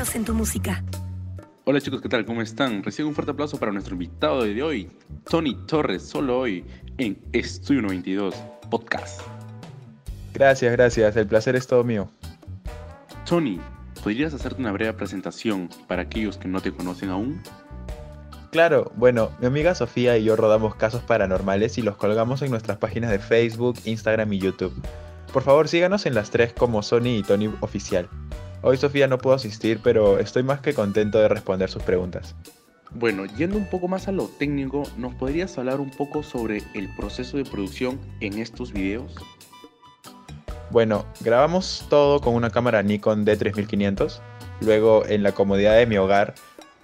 en tu música. Hola chicos, ¿qué tal? ¿Cómo están? Recibo un fuerte aplauso para nuestro invitado de hoy, Tony Torres, solo hoy en Estudio 92 Podcast. Gracias, gracias. El placer es todo mío. Tony, ¿podrías hacerte una breve presentación para aquellos que no te conocen aún? Claro, bueno, mi amiga Sofía y yo rodamos casos paranormales y los colgamos en nuestras páginas de Facebook, Instagram y YouTube. Por favor, síganos en las tres como Sony y Tony Oficial. Hoy Sofía no pudo asistir, pero estoy más que contento de responder sus preguntas. Bueno, yendo un poco más a lo técnico, ¿nos podrías hablar un poco sobre el proceso de producción en estos videos? Bueno, grabamos todo con una cámara Nikon D3500. Luego, en la comodidad de mi hogar,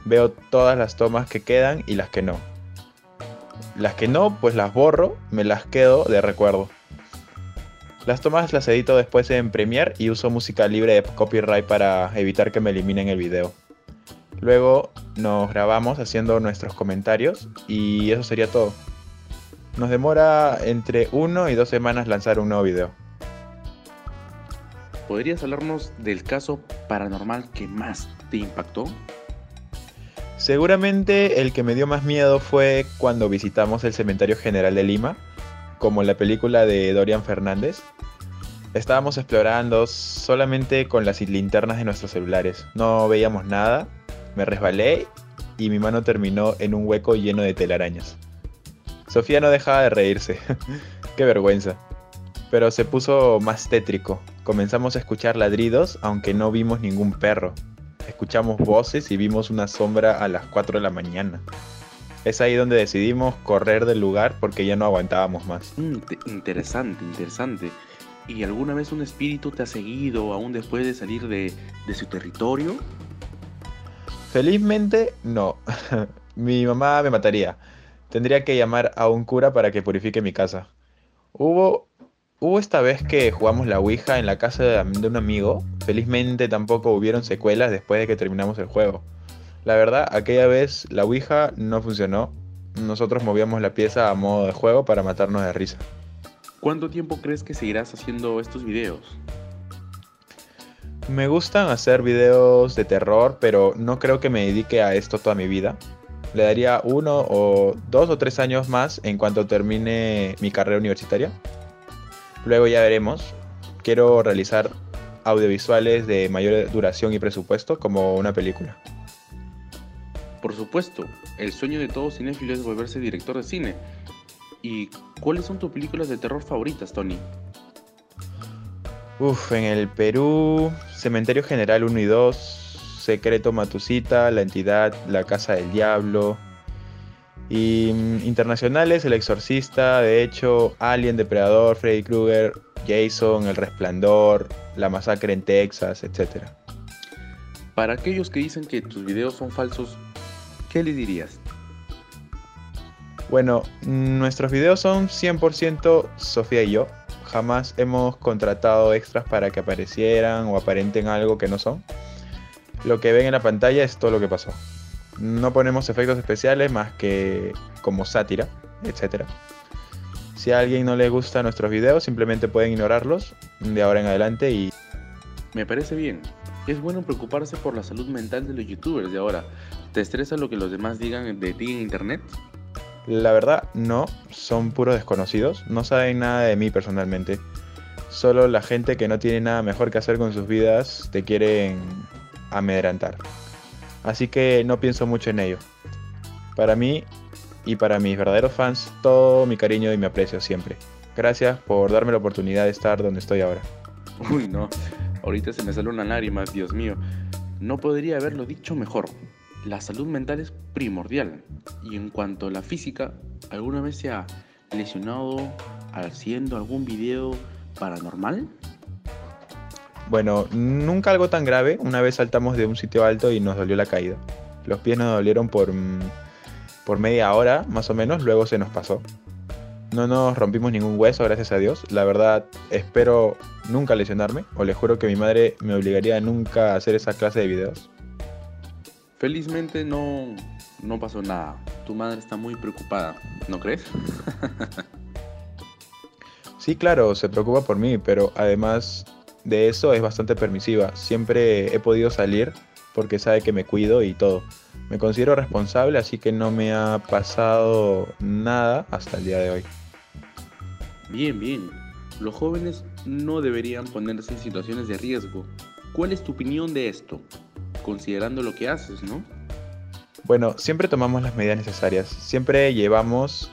veo todas las tomas que quedan y las que no. Las que no, pues las borro, me las quedo de recuerdo. Las tomas las edito después en Premiere y uso música libre de copyright para evitar que me eliminen el video. Luego nos grabamos haciendo nuestros comentarios y eso sería todo. Nos demora entre 1 y 2 semanas lanzar un nuevo video. ¿Podrías hablarnos del caso paranormal que más te impactó? Seguramente el que me dio más miedo fue cuando visitamos el Cementerio General de Lima, como la película de Dorian Fernández. Estábamos explorando solamente con las linternas de nuestros celulares. No veíamos nada, me resbalé y mi mano terminó en un hueco lleno de telarañas. Sofía no dejaba de reírse. Qué vergüenza. Pero se puso más tétrico. Comenzamos a escuchar ladridos aunque no vimos ningún perro. Escuchamos voces y vimos una sombra a las 4 de la mañana. Es ahí donde decidimos correr del lugar porque ya no aguantábamos más. Mm, interesante, interesante. ¿Y alguna vez un espíritu te ha seguido aún después de salir de, de su territorio? Felizmente no. mi mamá me mataría. Tendría que llamar a un cura para que purifique mi casa. Hubo, hubo esta vez que jugamos la Ouija en la casa de, de un amigo. Felizmente tampoco hubieron secuelas después de que terminamos el juego. La verdad, aquella vez la Ouija no funcionó. Nosotros movíamos la pieza a modo de juego para matarnos de risa. ¿Cuánto tiempo crees que seguirás haciendo estos videos? Me gustan hacer videos de terror, pero no creo que me dedique a esto toda mi vida. Le daría uno o dos o tres años más en cuanto termine mi carrera universitaria. Luego ya veremos. Quiero realizar audiovisuales de mayor duración y presupuesto como una película. Por supuesto, el sueño de todo cinéfilo es volverse director de cine. ¿Y cuáles son tus películas de terror favoritas, Tony? Uf, en el Perú, Cementerio General 1 y 2, Secreto Matusita, La Entidad, La Casa del Diablo. Y mm, internacionales, El Exorcista, de hecho, Alien, Depredador, Freddy Krueger, Jason, El Resplandor, La Masacre en Texas, etc. Para aquellos que dicen que tus videos son falsos, ¿qué les dirías? Bueno, nuestros videos son 100% Sofía y yo. Jamás hemos contratado extras para que aparecieran o aparenten algo que no son. Lo que ven en la pantalla es todo lo que pasó. No ponemos efectos especiales más que como sátira, etc. Si a alguien no le gusta nuestros videos, simplemente pueden ignorarlos de ahora en adelante y... Me parece bien. Es bueno preocuparse por la salud mental de los youtubers de ahora. ¿Te estresa lo que los demás digan de ti en internet? La verdad, no, son puros desconocidos, no saben nada de mí personalmente. Solo la gente que no tiene nada mejor que hacer con sus vidas te quieren amedrentar. Así que no pienso mucho en ello. Para mí y para mis verdaderos fans, todo mi cariño y mi aprecio siempre. Gracias por darme la oportunidad de estar donde estoy ahora. Uy, no, ahorita se me sale una lágrima, Dios mío. No podría haberlo dicho mejor la salud mental es primordial. Y en cuanto a la física, ¿alguna vez se ha lesionado haciendo algún video paranormal? Bueno, nunca algo tan grave. Una vez saltamos de un sitio alto y nos dolió la caída. Los pies nos dolieron por, mm, por media hora, más o menos, luego se nos pasó. No nos rompimos ningún hueso, gracias a Dios. La verdad, espero nunca lesionarme, o les juro que mi madre me obligaría a nunca a hacer esa clase de videos. Felizmente no, no pasó nada. Tu madre está muy preocupada, ¿no crees? sí, claro, se preocupa por mí, pero además de eso es bastante permisiva. Siempre he podido salir porque sabe que me cuido y todo. Me considero responsable, así que no me ha pasado nada hasta el día de hoy. Bien, bien. Los jóvenes no deberían ponerse en situaciones de riesgo. ¿Cuál es tu opinión de esto? Considerando lo que haces, ¿no? Bueno, siempre tomamos las medidas necesarias. Siempre llevamos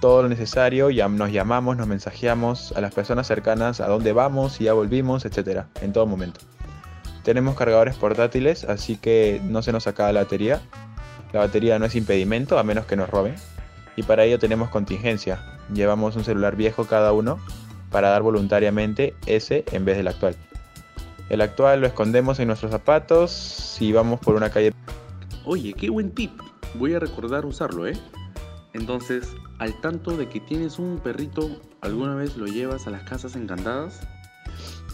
todo lo necesario, ya nos llamamos, nos mensajeamos a las personas cercanas a dónde vamos, si ya volvimos, etcétera, en todo momento. Tenemos cargadores portátiles, así que no se nos acaba la batería. La batería no es impedimento, a menos que nos roben. Y para ello tenemos contingencia. Llevamos un celular viejo cada uno para dar voluntariamente ese en vez del actual. El actual lo escondemos en nuestros zapatos si vamos por una calle. Oye, qué buen tip. Voy a recordar usarlo, ¿eh? Entonces, al tanto de que tienes un perrito, ¿alguna vez lo llevas a las casas encantadas?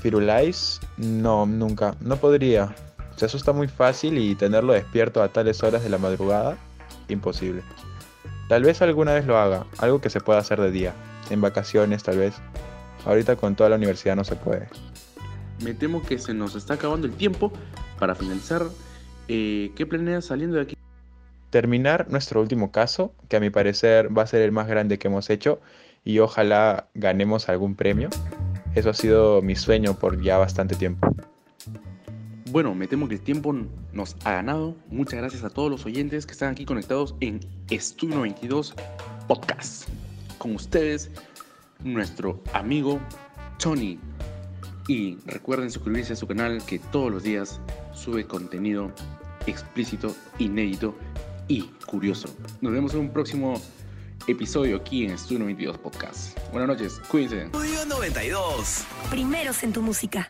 Firulais, no, nunca. No podría. Se asusta muy fácil y tenerlo despierto a tales horas de la madrugada, imposible. Tal vez alguna vez lo haga, algo que se pueda hacer de día, en vacaciones tal vez. Ahorita con toda la universidad no se puede. Me temo que se nos está acabando el tiempo. Para finalizar, eh, ¿qué planeas saliendo de aquí? Terminar nuestro último caso, que a mi parecer va a ser el más grande que hemos hecho y ojalá ganemos algún premio. Eso ha sido mi sueño por ya bastante tiempo. Bueno, me temo que el tiempo nos ha ganado. Muchas gracias a todos los oyentes que están aquí conectados en Estudio 92 Podcast. Con ustedes, nuestro amigo Tony. Y recuerden suscribirse a su canal que todos los días sube contenido explícito, inédito y curioso. Nos vemos en un próximo episodio aquí en Estudio 92 Podcast. Buenas noches, cuídense. Estudio 92. Primeros en tu música.